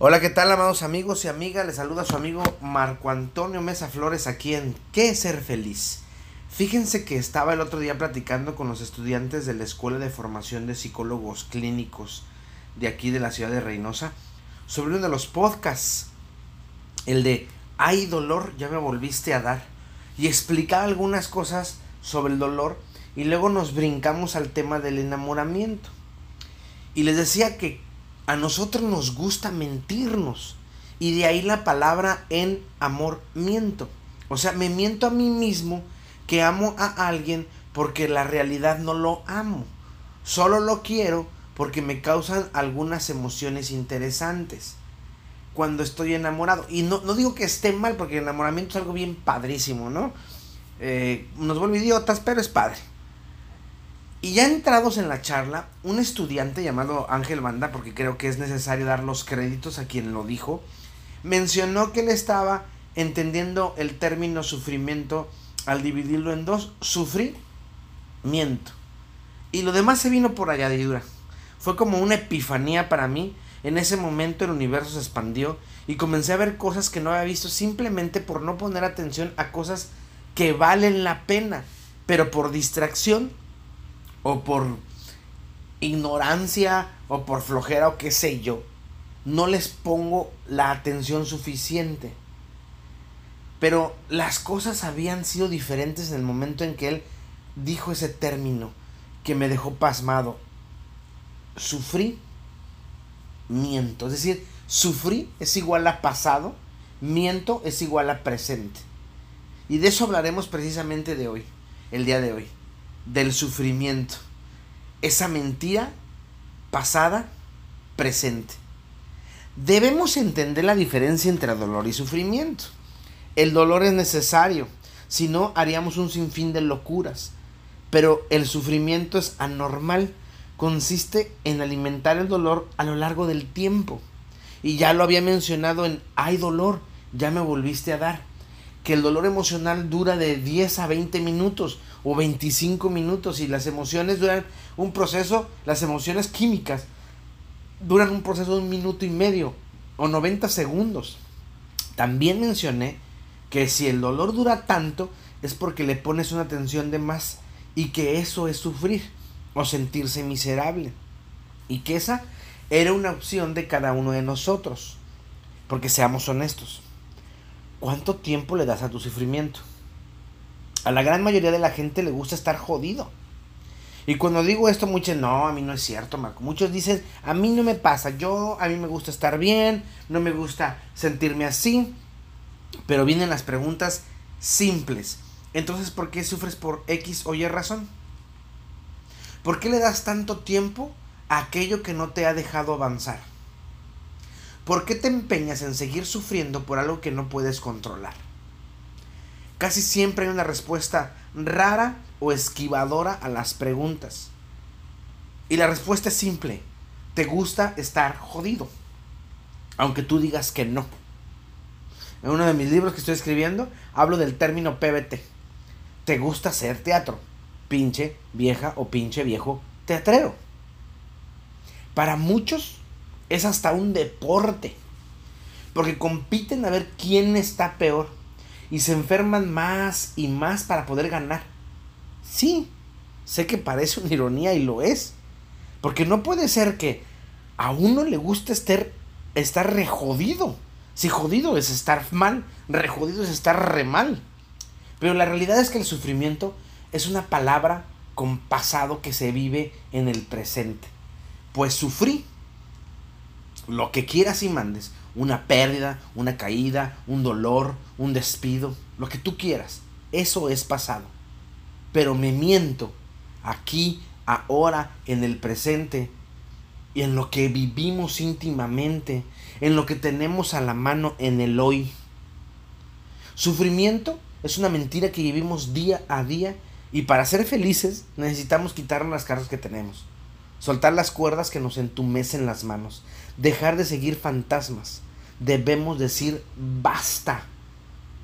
Hola, ¿qué tal, amados amigos y amigas? Les saluda su amigo Marco Antonio Mesa Flores aquí en ¿Qué ser feliz? Fíjense que estaba el otro día platicando con los estudiantes de la Escuela de Formación de Psicólogos Clínicos de aquí de la ciudad de Reynosa sobre uno de los podcasts, el de Hay dolor, ya me volviste a dar, y explicaba algunas cosas sobre el dolor y luego nos brincamos al tema del enamoramiento. Y les decía que a nosotros nos gusta mentirnos. Y de ahí la palabra en amor miento. O sea, me miento a mí mismo que amo a alguien porque la realidad no lo amo. Solo lo quiero porque me causan algunas emociones interesantes cuando estoy enamorado. Y no, no digo que esté mal porque el enamoramiento es algo bien padrísimo, ¿no? Eh, nos vuelve idiotas, pero es padre. Y ya entrados en la charla, un estudiante llamado Ángel Banda, porque creo que es necesario dar los créditos a quien lo dijo, mencionó que él estaba entendiendo el término sufrimiento al dividirlo en dos, sufrimiento. Y lo demás se vino por añadidura. Fue como una epifanía para mí. En ese momento el universo se expandió y comencé a ver cosas que no había visto simplemente por no poner atención a cosas que valen la pena, pero por distracción o por ignorancia o por flojera o qué sé yo, no les pongo la atención suficiente. Pero las cosas habían sido diferentes en el momento en que él dijo ese término que me dejó pasmado. Sufrí, miento. Es decir, sufrí es igual a pasado, miento es igual a presente. Y de eso hablaremos precisamente de hoy, el día de hoy del sufrimiento. Esa mentira pasada, presente. Debemos entender la diferencia entre dolor y sufrimiento. El dolor es necesario, si no haríamos un sinfín de locuras. Pero el sufrimiento es anormal, consiste en alimentar el dolor a lo largo del tiempo. Y ya lo había mencionado en hay dolor, ya me volviste a dar. Que el dolor emocional dura de 10 a 20 minutos o 25 minutos y las emociones duran un proceso, las emociones químicas duran un proceso de un minuto y medio o 90 segundos. También mencioné que si el dolor dura tanto es porque le pones una tensión de más y que eso es sufrir o sentirse miserable y que esa era una opción de cada uno de nosotros. Porque seamos honestos, ¿cuánto tiempo le das a tu sufrimiento? A la gran mayoría de la gente le gusta estar jodido. Y cuando digo esto, muchos, no, a mí no es cierto, Marco. Muchos dicen, a mí no me pasa, yo, a mí me gusta estar bien, no me gusta sentirme así. Pero vienen las preguntas simples. Entonces, ¿por qué sufres por X o Y razón? ¿Por qué le das tanto tiempo a aquello que no te ha dejado avanzar? ¿Por qué te empeñas en seguir sufriendo por algo que no puedes controlar? Casi siempre hay una respuesta rara o esquivadora a las preguntas. Y la respuesta es simple. Te gusta estar jodido. Aunque tú digas que no. En uno de mis libros que estoy escribiendo hablo del término PBT. Te gusta hacer teatro. Pinche vieja o pinche viejo teatrero. Para muchos es hasta un deporte. Porque compiten a ver quién está peor y se enferman más y más para poder ganar. Sí, sé que parece una ironía y lo es. Porque no puede ser que a uno le guste estar, estar re jodido. Si jodido es estar mal, re jodido es estar re mal. Pero la realidad es que el sufrimiento es una palabra con pasado que se vive en el presente. Pues sufrí lo que quieras y mandes una pérdida, una caída, un dolor, un despido, lo que tú quieras. Eso es pasado. Pero me miento aquí, ahora, en el presente, y en lo que vivimos íntimamente, en lo que tenemos a la mano en el hoy. Sufrimiento es una mentira que vivimos día a día y para ser felices necesitamos quitarnos las cargas que tenemos, soltar las cuerdas que nos entumecen las manos, dejar de seguir fantasmas, debemos decir basta,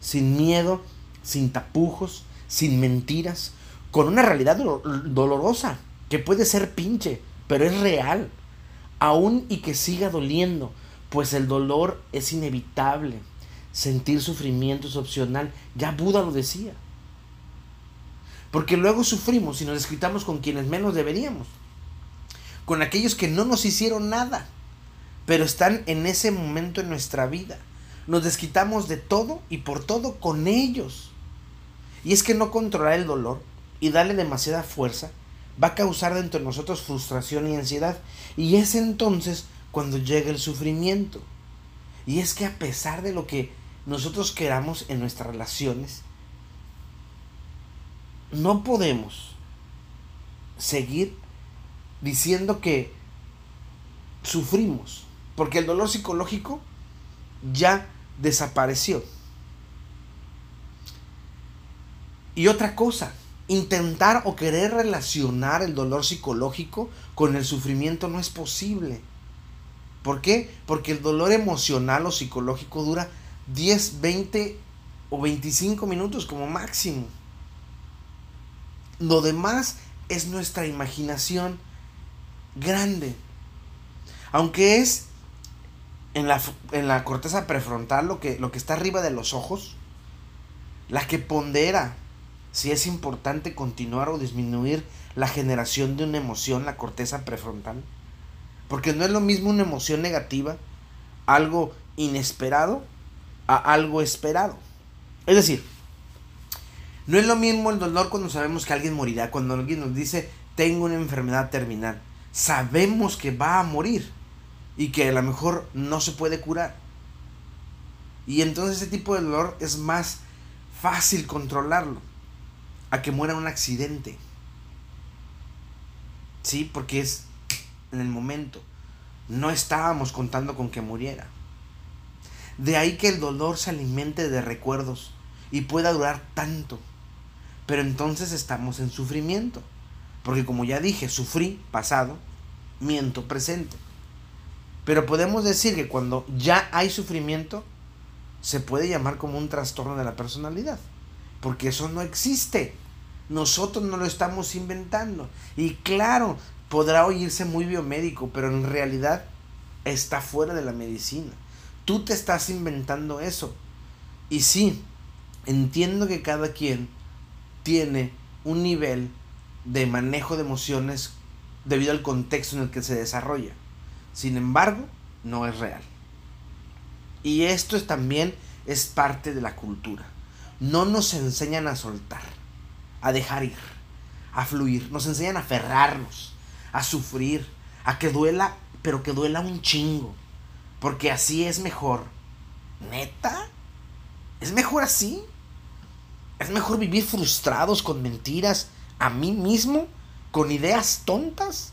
sin miedo, sin tapujos, sin mentiras, con una realidad dolorosa, que puede ser pinche, pero es real, aún y que siga doliendo, pues el dolor es inevitable. Sentir sufrimiento es opcional. Ya Buda lo decía. Porque luego sufrimos y nos desquitamos con quienes menos deberíamos. Con aquellos que no nos hicieron nada, pero están en ese momento en nuestra vida. Nos desquitamos de todo y por todo con ellos. Y es que no controlar el dolor y darle demasiada fuerza va a causar dentro de nosotros frustración y ansiedad. Y es entonces cuando llega el sufrimiento. Y es que a pesar de lo que nosotros queramos en nuestras relaciones, no podemos seguir diciendo que sufrimos, porque el dolor psicológico ya desapareció. Y otra cosa, intentar o querer relacionar el dolor psicológico con el sufrimiento no es posible. ¿Por qué? Porque el dolor emocional o psicológico dura 10, 20 o 25 minutos como máximo. Lo demás es nuestra imaginación grande. Aunque es en la, en la corteza prefrontal, lo que, lo que está arriba de los ojos, la que pondera si es importante continuar o disminuir la generación de una emoción, la corteza prefrontal. Porque no es lo mismo una emoción negativa, algo inesperado, a algo esperado. Es decir, no es lo mismo el dolor cuando sabemos que alguien morirá, cuando alguien nos dice, tengo una enfermedad terminal. Sabemos que va a morir y que a lo mejor no se puede curar. Y entonces ese tipo de dolor es más fácil controlarlo a que muera un accidente. Sí, porque es en el momento. No estábamos contando con que muriera. De ahí que el dolor se alimente de recuerdos y pueda durar tanto. Pero entonces estamos en sufrimiento. Porque como ya dije, sufrí pasado, miento presente. Pero podemos decir que cuando ya hay sufrimiento, se puede llamar como un trastorno de la personalidad. Porque eso no existe. Nosotros no lo estamos inventando. Y claro, podrá oírse muy biomédico, pero en realidad está fuera de la medicina. Tú te estás inventando eso. Y sí, entiendo que cada quien tiene un nivel de manejo de emociones debido al contexto en el que se desarrolla. Sin embargo, no es real. Y esto también es parte de la cultura. No nos enseñan a soltar, a dejar ir, a fluir. Nos enseñan a aferrarnos, a sufrir, a que duela, pero que duela un chingo. Porque así es mejor. ¿Neta? ¿Es mejor así? ¿Es mejor vivir frustrados con mentiras a mí mismo? ¿Con ideas tontas?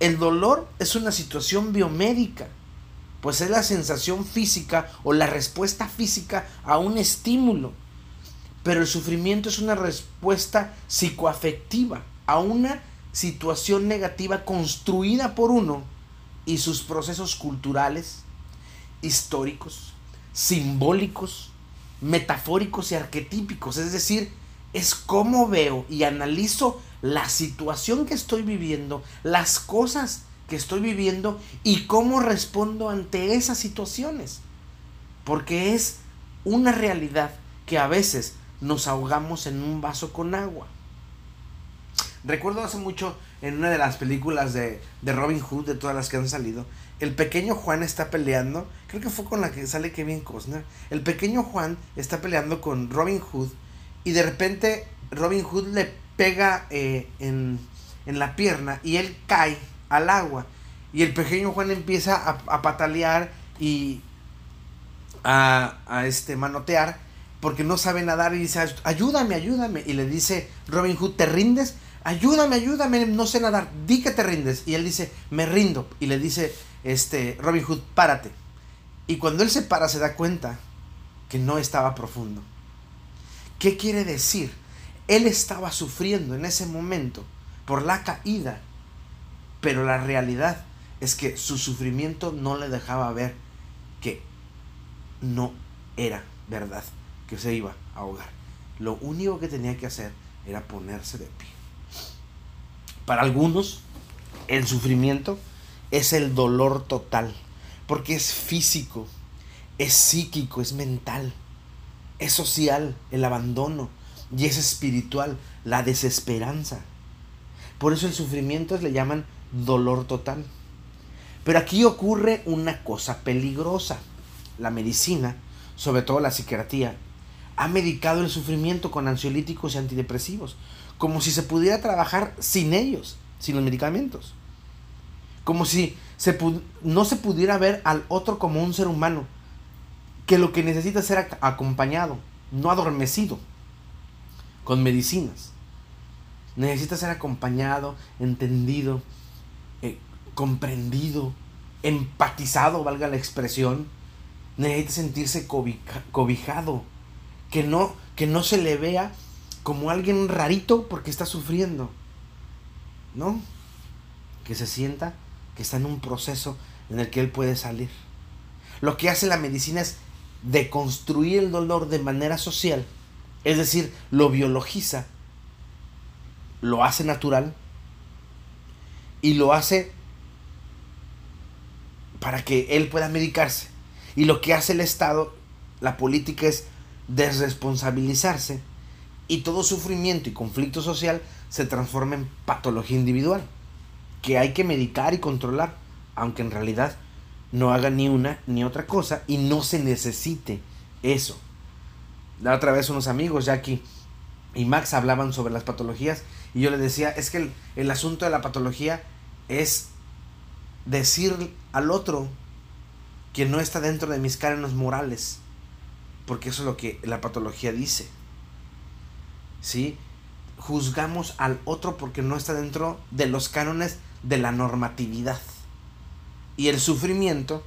El dolor es una situación biomédica, pues es la sensación física o la respuesta física a un estímulo. Pero el sufrimiento es una respuesta psicoafectiva a una situación negativa construida por uno y sus procesos culturales, históricos, simbólicos, metafóricos y arquetípicos. Es decir, es cómo veo y analizo la situación que estoy viviendo, las cosas que estoy viviendo y cómo respondo ante esas situaciones. Porque es una realidad que a veces nos ahogamos en un vaso con agua. Recuerdo hace mucho en una de las películas de, Robin Hood, de todas las que han salido, el pequeño Juan está peleando, creo que fue con la que sale Kevin Costner, el pequeño Juan está peleando con Robin Hood y de repente Robin Hood le pega eh, en, la pierna y él cae al agua y el pequeño Juan empieza a, patalear y a, a este manotear porque no sabe nadar y dice ayúdame, ayúdame y le dice Robin Hood, ¿te rindes? ayúdame, ayúdame, no sé nadar, di que te rindes. Y él dice, me rindo. Y le dice, este, Robin Hood, párate. Y cuando él se para se da cuenta que no estaba profundo. ¿Qué quiere decir? Él estaba sufriendo en ese momento por la caída, pero la realidad es que su sufrimiento no le dejaba ver que no era verdad, que se iba a ahogar. Lo único que tenía que hacer era ponerse de pie. Para algunos, el sufrimiento es el dolor total. Porque es físico, es psíquico, es mental, es social, el abandono, y es espiritual, la desesperanza. Por eso el sufrimiento le llaman dolor total. Pero aquí ocurre una cosa peligrosa. La medicina, sobre todo la psiquiatría, ha medicado el sufrimiento con ansiolíticos y antidepresivos, como si se pudiera trabajar sin ellos, sin los medicamentos. Como si se no se pudiera ver al otro como un ser humano, que lo que necesita es ser acompañado, no adormecido, con medicinas. Necesita ser acompañado, entendido, eh, comprendido, empatizado, valga la expresión. Necesita sentirse cobijado, que no, que no se le vea como alguien rarito porque está sufriendo. ¿No? Que se sienta que está en un proceso en el que él puede salir. Lo que hace la medicina es deconstruir el dolor de manera social, es decir, lo biologiza, lo hace natural y lo hace para que él pueda medicarse. Y lo que hace el Estado, la política es desresponsabilizarse y todo sufrimiento y conflicto social se transforma en patología individual, que hay que medicar y controlar, aunque en realidad no haga ni una ni otra cosa y no se necesite eso. La otra vez unos amigos, Jackie y Max, hablaban sobre las patologías y yo les decía, es que el, el asunto de la patología es decir al otro que no está dentro de mis cánones morales, porque eso es lo que la patología dice. ¿Sí? Juzgamos al otro porque no está dentro de los cánones de la normatividad. Y el sufrimiento,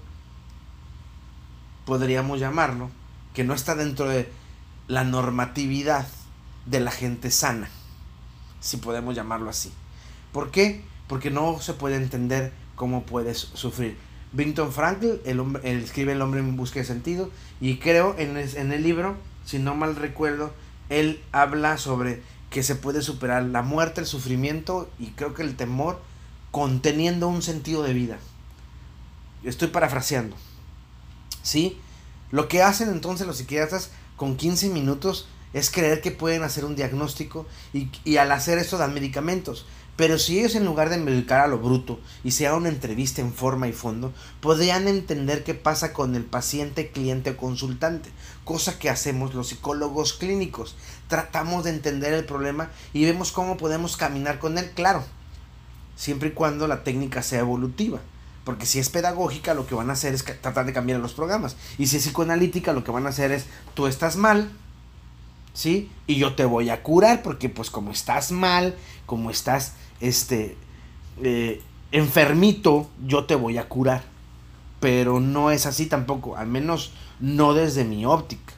podríamos llamarlo, que no está dentro de la normatividad de la gente sana, si podemos llamarlo así. ¿Por qué? Porque no se puede entender cómo puedes sufrir. Vinton Frankl, el hombre, escribe El hombre en busca de sentido, y creo en en el libro, si no mal recuerdo, él habla sobre que se puede superar la muerte, el sufrimiento y creo que el temor conteniendo un sentido de vida. Estoy parafraseando. ¿Sí? Lo que hacen entonces los psiquiatras con 15 minutos es creer que pueden hacer un diagnóstico y, y al hacer eso dan medicamentos. Pero si ellos en lugar de medicar a lo bruto y se haga una entrevista en forma y fondo, podrían entender qué pasa con el paciente, cliente o consultante, cosa que hacemos los psicólogos clínicos. Tratamos de entender el problema y vemos cómo podemos caminar con él, claro, siempre y cuando la técnica sea evolutiva. Porque si es pedagógica, lo que van a hacer es tratar de cambiar los programas. Y si es psicoanalítica, lo que van a hacer es, tú estás mal, ¿sí? Y yo te voy a curar, porque pues como estás mal, como estás este, eh, enfermito, yo te voy a curar. Pero no es así tampoco, al menos no desde mi óptica.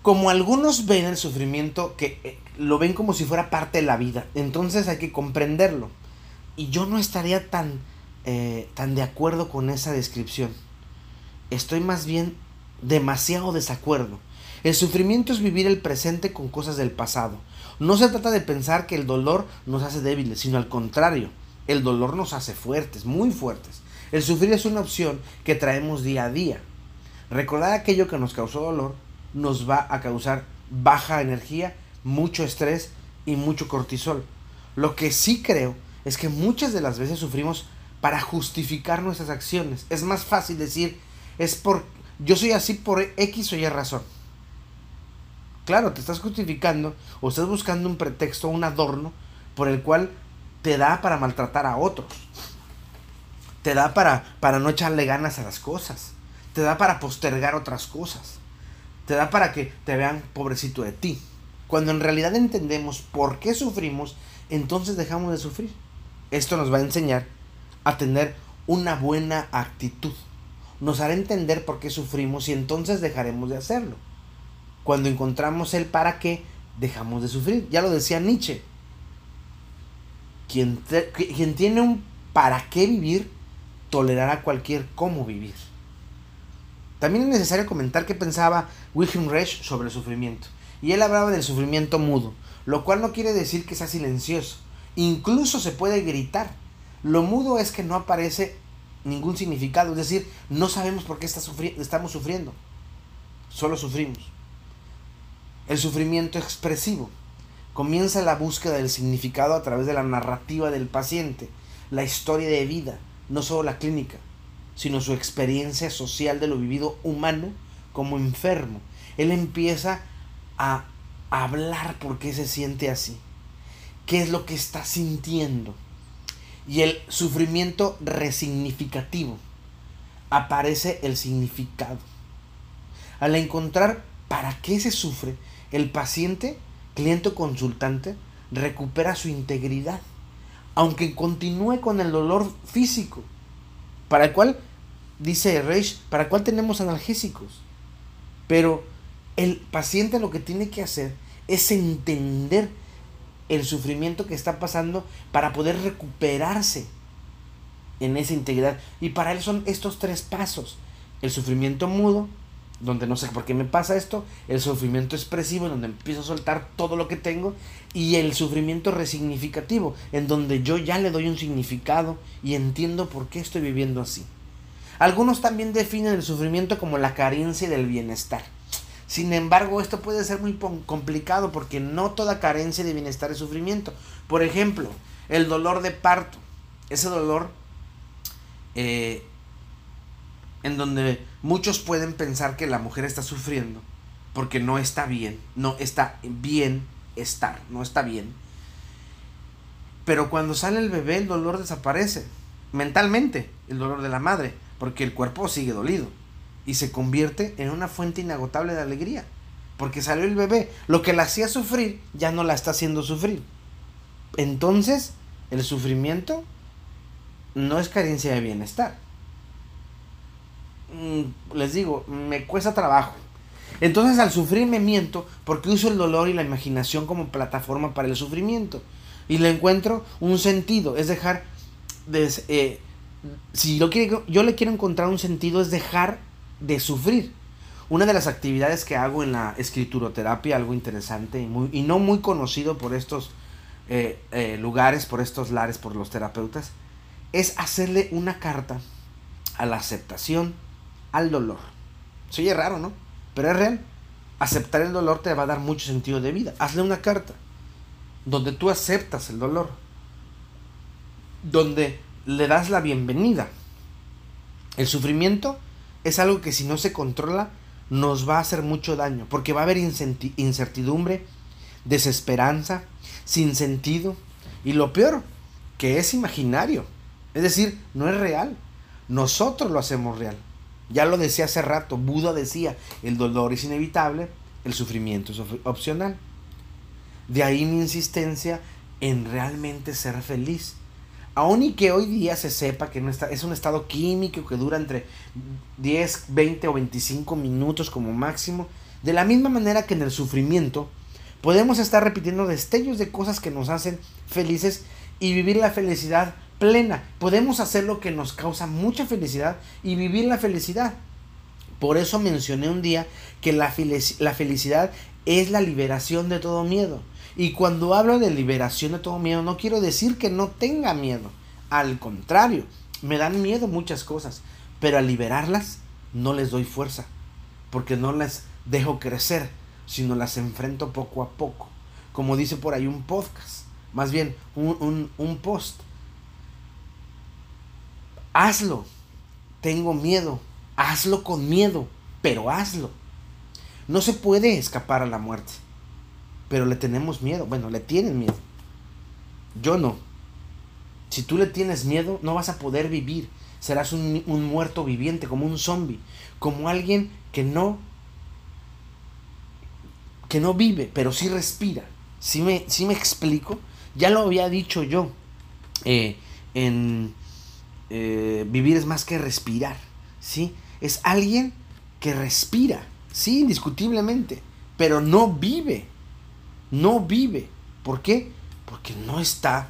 Como algunos ven el sufrimiento que eh, lo ven como si fuera parte de la vida, entonces hay que comprenderlo. Y yo no estaría tan, eh, tan de acuerdo con esa descripción. Estoy más bien demasiado desacuerdo. El sufrimiento es vivir el presente con cosas del pasado. No se trata de pensar que el dolor nos hace débiles, sino al contrario, el dolor nos hace fuertes, muy fuertes. El sufrir es una opción que traemos día a día. Recordar aquello que nos causó dolor nos va a causar baja energía, mucho estrés y mucho cortisol. Lo que sí creo es que muchas de las veces sufrimos para justificar nuestras acciones. Es más fácil decir, es por, yo soy así por X o Y razón. Claro, te estás justificando o estás buscando un pretexto, un adorno por el cual te da para maltratar a otros. Te da para, para no echarle ganas a las cosas. Te da para postergar otras cosas. Te da para que te vean pobrecito de ti. Cuando en realidad entendemos por qué sufrimos, entonces dejamos de sufrir. Esto nos va a enseñar a tener una buena actitud. Nos hará entender por qué sufrimos y entonces dejaremos de hacerlo. Cuando encontramos el para qué, dejamos de sufrir. Ya lo decía Nietzsche. Quien, quien tiene un para qué vivir, tolerará cualquier cómo vivir. También es necesario comentar qué pensaba Wilhelm Reich sobre el sufrimiento. Y él hablaba del sufrimiento mudo, lo cual no quiere decir que sea silencioso. Incluso se puede gritar. Lo mudo es que no aparece ningún significado, es decir, no sabemos por qué está estamos sufriendo, solo sufrimos. El sufrimiento expresivo comienza la búsqueda del significado a través de la narrativa del paciente, la historia de vida, no solo la clínica, sino su experiencia social de lo vivido humano como enfermo. Él empieza a hablar por qué se siente así, qué es lo que está sintiendo. Y el sufrimiento resignificativo aparece el significado. Al encontrar para qué se sufre, el paciente, cliente o consultante, recupera su integridad, aunque continúe con el dolor físico, para el cual, dice Reich, para el cual tenemos analgésicos. Pero el paciente lo que tiene que hacer es entender el sufrimiento que está pasando para poder recuperarse en esa integridad. Y para él son estos tres pasos. El sufrimiento mudo, donde no sé por qué me pasa esto, el sufrimiento expresivo, en donde empiezo a soltar todo lo que tengo, y el sufrimiento resignificativo, en donde yo ya le doy un significado y entiendo por qué estoy viviendo así. Algunos también definen el sufrimiento como la carencia del bienestar. Sin embargo, esto puede ser muy complicado porque no toda carencia de bienestar es sufrimiento. Por ejemplo, el dolor de parto. Ese dolor eh, en donde muchos pueden pensar que la mujer está sufriendo porque no está bien, no está bien estar, no está bien. Pero cuando sale el bebé el dolor desaparece, mentalmente, el dolor de la madre, porque el cuerpo sigue dolido y se convierte en una fuente inagotable de alegría, porque salió el bebé, lo que la hacía sufrir ya no la está haciendo sufrir. Entonces, el sufrimiento no es carencia de bienestar, Mm, les digo, me cuesta trabajo. Entonces al sufrir me miento porque uso el dolor y la imaginación como plataforma para el sufrimiento. Y le encuentro un sentido, es dejar de... Eh, si lo quiero, yo le quiero encontrar un sentido es dejar de sufrir. Una de las actividades que hago en la escrituroterapia, algo interesante y, no muy conocido por estos eh, eh, lugares, por estos lares, por los terapeutas, es hacerle una carta a la aceptación, al dolor. Se oye raro, ¿no? Pero es real. Aceptar el dolor te va a dar mucho sentido de vida. Hazle una carta donde tú aceptas el dolor, donde le das la bienvenida. El sufrimiento es algo que si no se controla nos va a hacer mucho daño, porque va a haber incertidumbre, desesperanza, sin sentido, y lo peor, que es imaginario, es decir, no es real. Nosotros lo hacemos real. Ya lo decía hace rato, Buda decía, el dolor es inevitable, el sufrimiento es opcional. De ahí mi insistencia en realmente ser feliz. Aun y que hoy día se sepa que no está, es un estado químico que dura entre 10, 20 o 25 minutos como máximo, de la misma manera que en el sufrimiento podemos estar repitiendo destellos de cosas que nos hacen felices y vivir la felicidad plena. Podemos hacer lo que nos causa mucha felicidad y vivir la felicidad. Por eso mencioné un día que la, la felicidad es la liberación de todo miedo. Y cuando hablo de liberación de todo miedo, no quiero decir que no tenga miedo. Al contrario, me dan miedo muchas cosas. Pero al liberarlas, no les doy fuerza. Porque no las dejo crecer, sino las enfrento poco a poco. Como dice por ahí un podcast. Más bien, un, un, un post hazlo. Tengo miedo. Hazlo con miedo, pero hazlo. No se puede escapar a la muerte, pero le tenemos miedo. Bueno, le tienen miedo. Yo no. Si tú le tienes miedo, no vas a poder vivir. Serás un, muerto viviente, como un zombie, como alguien que no que no vive, pero sí respira. Si me, me explico? Ya lo había dicho yo eh, en, eh, vivir es más que respirar, ¿sí? Es alguien que respira, sí, indiscutiblemente, pero no vive, no vive. ¿Por qué? Porque no está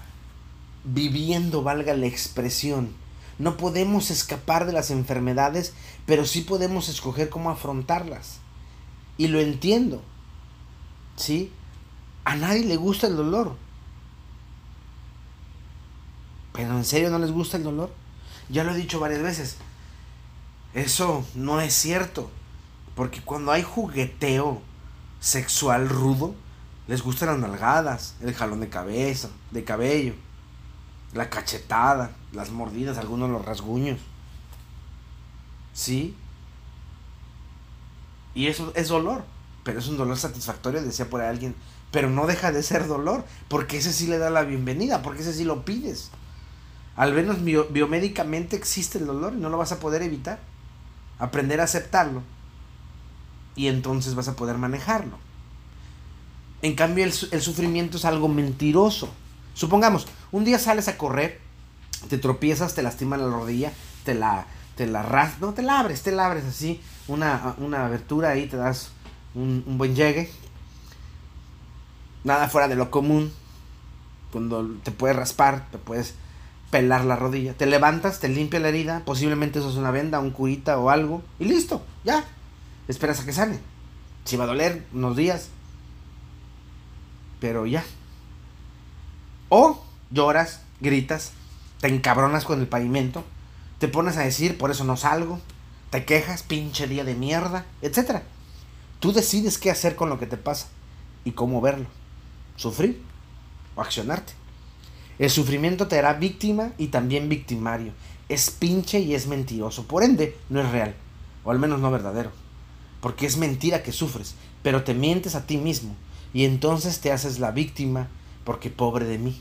viviendo, valga la expresión. No podemos escapar de las enfermedades, pero sí podemos escoger cómo afrontarlas. Y lo entiendo, ¿sí? A nadie le gusta el dolor. ¿Pero en serio no les gusta el dolor? Ya lo he dicho varias veces. Eso no es cierto. Porque cuando hay jugueteo sexual rudo, les gustan las nalgadas, el jalón de cabeza, de cabello, la cachetada, las mordidas, algunos los rasguños. ¿Sí? Y eso es dolor, pero es un dolor satisfactorio, decía por alguien. Pero no deja de ser dolor, porque ese sí le da la bienvenida, porque ese sí lo pides. Al menos biomédicamente existe el dolor y no lo vas a poder evitar. Aprender a aceptarlo. Y entonces vas a poder manejarlo. En cambio, el, sufrimiento es algo mentiroso. Supongamos, un día sales a correr, te tropiezas, te lastima la rodilla, te la, te la ras, no te la abres, te la abres así, una, una abertura ahí, te das un, un buen llegue. Nada fuera de lo común. Cuando te puedes raspar, te puedes pelar la rodilla. Te levantas, te limpia la herida, posiblemente eso es una venda, un curita o algo, y listo, ya. Esperas a que sane. Si va a doler unos días, pero ya. O lloras, gritas, te encabronas con el pavimento, te pones a decir, por eso no salgo, te quejas, pinche día de mierda, etc. Tú decides qué hacer con lo que te pasa y cómo verlo. Sufrir o accionarte. El sufrimiento te hará víctima y también victimario. Es pinche y es mentiroso. Por ende, no es real. O al menos no verdadero. Porque es mentira que sufres. Pero te mientes a ti mismo y entonces te haces la víctima porque pobre de mí.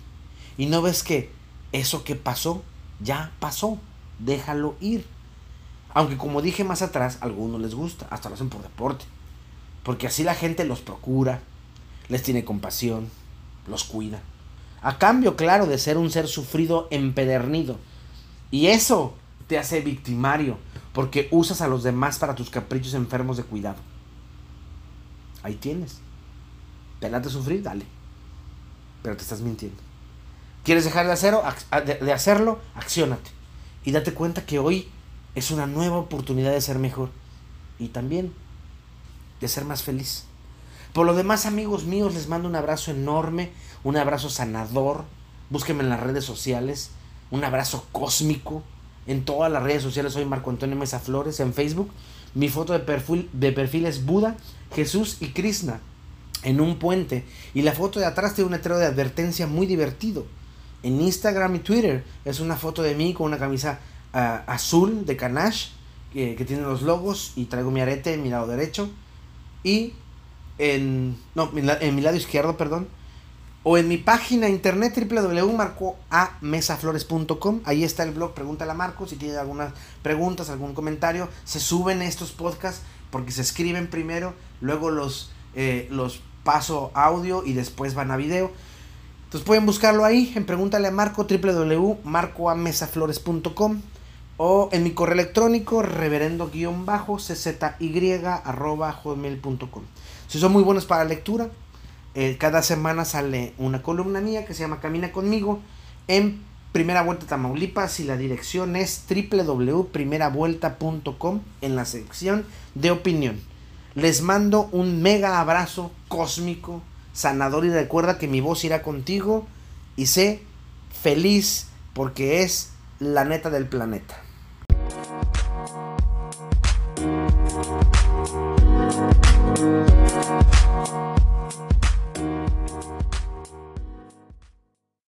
Y no ves que eso que pasó, ya pasó. Déjalo ir. Aunque como dije más atrás, a algunos les gusta, hasta lo hacen por deporte. Porque así la gente los procura, les tiene compasión, los cuida. A cambio, claro, de ser un ser sufrido empedernido. Y eso te hace victimario, porque usas a los demás para tus caprichos enfermos de cuidado. Ahí tienes. ¿Te de sufrir? Dale. Pero te estás mintiendo. ¿Quieres dejar de, hacerlo? de hacerlo? Acciónate. Y date cuenta que hoy es una nueva oportunidad de ser mejor. Y también de ser más feliz. Por lo demás, amigos míos, les mando un abrazo enorme, un abrazo sanador. Búsquenme en las redes sociales, un abrazo cósmico. En todas las redes sociales soy Marco Antonio Mesa Flores, en Facebook. Mi foto de perfil, de perfil es Buda, Jesús y Krishna en un puente y la foto de atrás tiene un letrero de advertencia muy divertido. En Instagram y Twitter es una foto de mí con una camisa ah, azul de Canache que tiene los logos y traigo mi arete en mi lado derecho. Y en no en mi lado izquierdo perdón o en mi página internet www.marcoamesaflores.com ahí está el blog pregúntale a Marco si tiene algunas preguntas algún comentario. Se suben estos podcasts porque se escriben primero luego los eh, los paso audio y después van a video. Entonces pueden buscarlo ahí en Pregúntale a Marco, www.marcoamesaflores.com o en mi correo electrónico reverendo-cy.com. Si son muy buenos para lectura, eh, cada semana sale una columna mía que se llama Camina conmigo en Primera Vuelta Tamaulipas y la dirección es www.primeravuelta.com en la sección de opinión. Les mando un mega abrazo cósmico, sanador y recuerda que mi voz irá contigo y sé feliz porque es la neta del planeta.